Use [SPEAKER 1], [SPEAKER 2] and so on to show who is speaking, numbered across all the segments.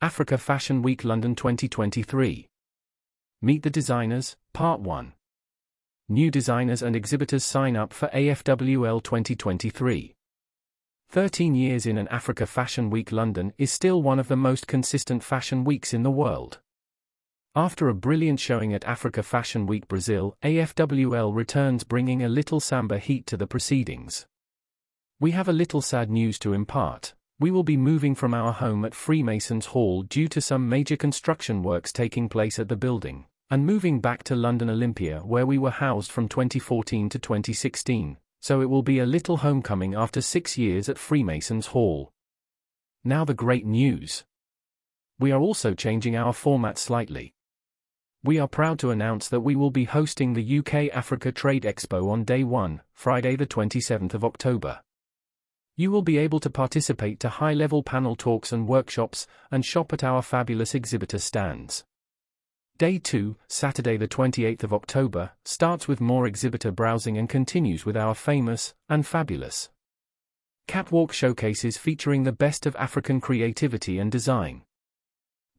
[SPEAKER 1] Africa Fashion Week London 2023. Meet the Designers, Part 1. New designers and exhibitors sign up for AFWL 2023. 13 years in an Africa Fashion Week London is still one of the most consistent fashion weeks in the world. After a brilliant showing at Africa Fashion Week Brazil, AFWL returns bringing a little samba heat to the proceedings. We have a little sad news to impart. We will be moving from our home at Freemasons Hall due to some major construction works taking place at the building, and moving back to London Olympia where we were housed from 2014 to 2016, so it will be a little homecoming after six years at Freemasons Hall. Now the great news. We are also changing our format slightly. We are proud to announce that we will be hosting the UK Africa Trade Expo on day 1, Friday the 27th of October. You will be able to participate to high-level panel talks and workshops, and shop at our fabulous exhibitor stands. Day 2, Saturday the 28th of October, starts with more exhibitor browsing and continues with our famous, and fabulous, catwalk showcases featuring the best of African creativity and design.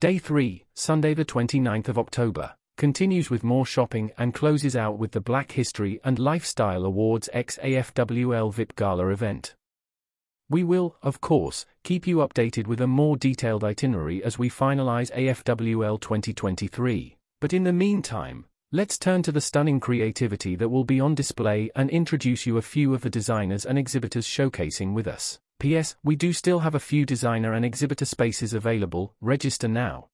[SPEAKER 1] Day 3, Sunday the 29th of October, continues with more shopping and closes out with the Black History and Lifestyle Awards XAFWL VIP Gala event. We will, of course, keep you updated with a more detailed itinerary as we finalize AFWL 2023. But in the meantime, let's turn to the stunning creativity that will be on display and introduce you a few of the designers and exhibitors showcasing with us. P.S. We do still have a few designer and exhibitor spaces available, register now.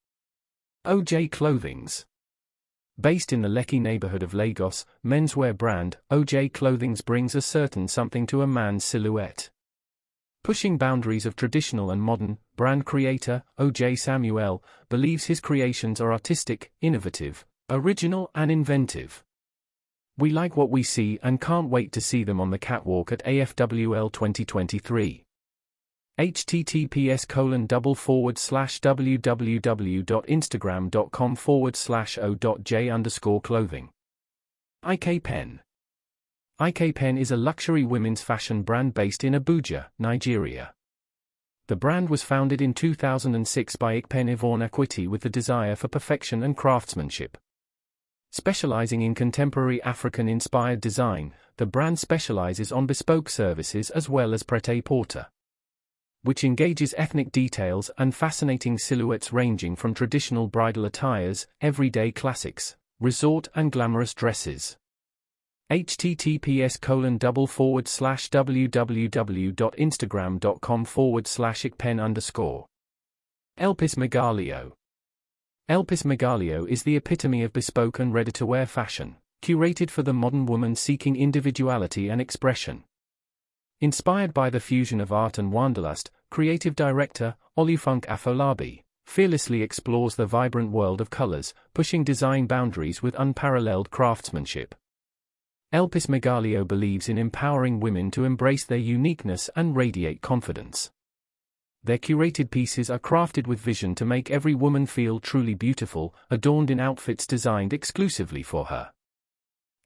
[SPEAKER 1] OJ Clothings. Based in the Lekki neighborhood of Lagos, menswear brand, OJ Clothings brings a certain something to a man's silhouette. Pushing boundaries of traditional and modern, brand creator, O.J. Samuel, believes his creations are artistic, innovative, original and inventive. We like what we see and can't wait to see them on the catwalk at AFWL 2023. https colon double forward slash www.instagram.com forward slash o.j underscore clothing. IK Pen IK Pen is a luxury women's fashion brand based in Abuja, Nigeria. The brand was founded in 2006 by Ikpen Yvonne Akwiti with the desire for perfection and craftsmanship. Specializing in contemporary African inspired design, the brand specializes on bespoke services as well as pret-a-porter, which engages ethnic details and fascinating silhouettes ranging from traditional bridal attires, everyday classics, resort and glamorous dresses https colon double forward slash www.instagram.com forward slash ikpen underscore. Elpis Megalio. Elpis Megalio is the epitome of bespoke and ready-to-wear fashion, curated for the modern woman seeking individuality and expression. Inspired by the fusion of art and wanderlust, creative director, Olufunk Afolabi, fearlessly explores the vibrant world of colors, pushing design boundaries with unparalleled craftsmanship. Elpis Megalio believes in empowering women to embrace their uniqueness and radiate confidence. Their curated pieces are crafted with vision to make every woman feel truly beautiful, adorned in outfits designed exclusively for her.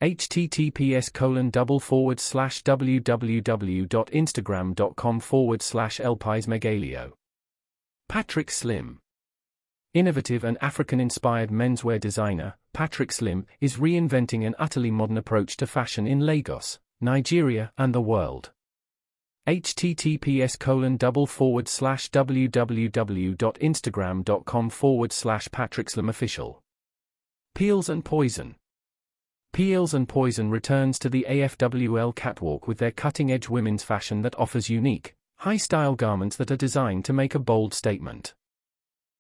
[SPEAKER 1] https colon double forward slash www.instagram.com forward slash elpismegalio. Patrick Slim Innovative and African-inspired menswear designer, Patrick Slim, is reinventing an utterly modern approach to fashion in Lagos, Nigeria, and the world. https colon double forward slash www.instagram.com forward slash Patrick Slim official. Peels and Poison. Peels and Poison returns to the AFWL catwalk with their cutting-edge women's fashion that offers unique, high-style garments that are designed to make a bold statement.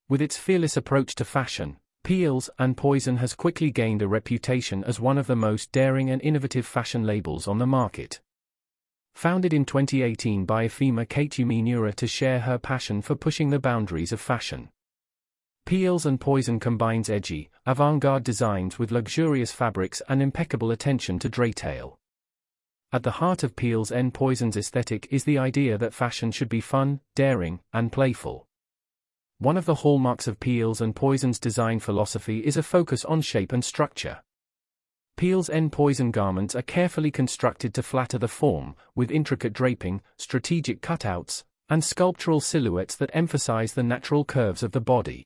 [SPEAKER 1] With its fearless approach to fashion, Peels and Poison has quickly gained a reputation as one of the most daring and innovative fashion labels on the market. Founded in 2018 by Ifeoma Kateumi to share her passion for pushing the boundaries of fashion. Peels and Poison combines edgy, avant-garde designs with luxurious fabrics and impeccable attention to detail. At the heart of Peels and Poison's aesthetic is the idea that fashion should be fun, daring, and playful. One of the hallmarks of Peels and Poison's design philosophy is a focus on shape and structure. Peels and Poison garments are carefully constructed to flatter the form, with intricate draping, strategic cutouts, and sculptural silhouettes that emphasize the natural curves of the body.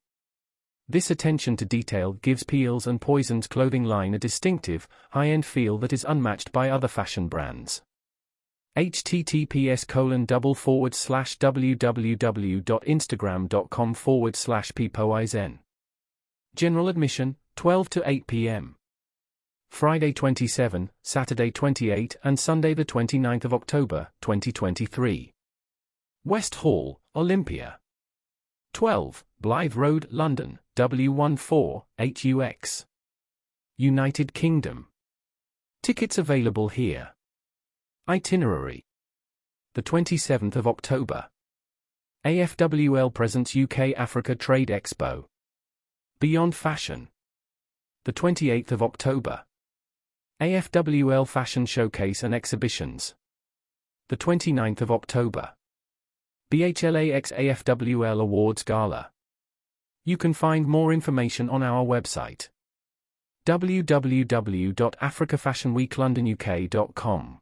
[SPEAKER 1] This attention to detail gives Peels and Poison's clothing line a distinctive, high-end feel that is unmatched by other fashion brands. Https colon double forward slash www.instagram.com forward slash. General admission, 12 to 8 p.m. Friday 27, Saturday 28 and Sunday the 29th of October, 2023. West Hall, Olympia. 12, Blythe Road, London, W14, 8UX. United Kingdom. Tickets available here. Itinerary. The 27th of October. AFWL presents UK Africa Trade Expo. Beyond Fashion. The 28th of October. AFWL Fashion Showcase and Exhibitions. The 29th of October. BHLAX AFWL Awards Gala. You can find more information on our website www.africafashionweeklondonuk.com.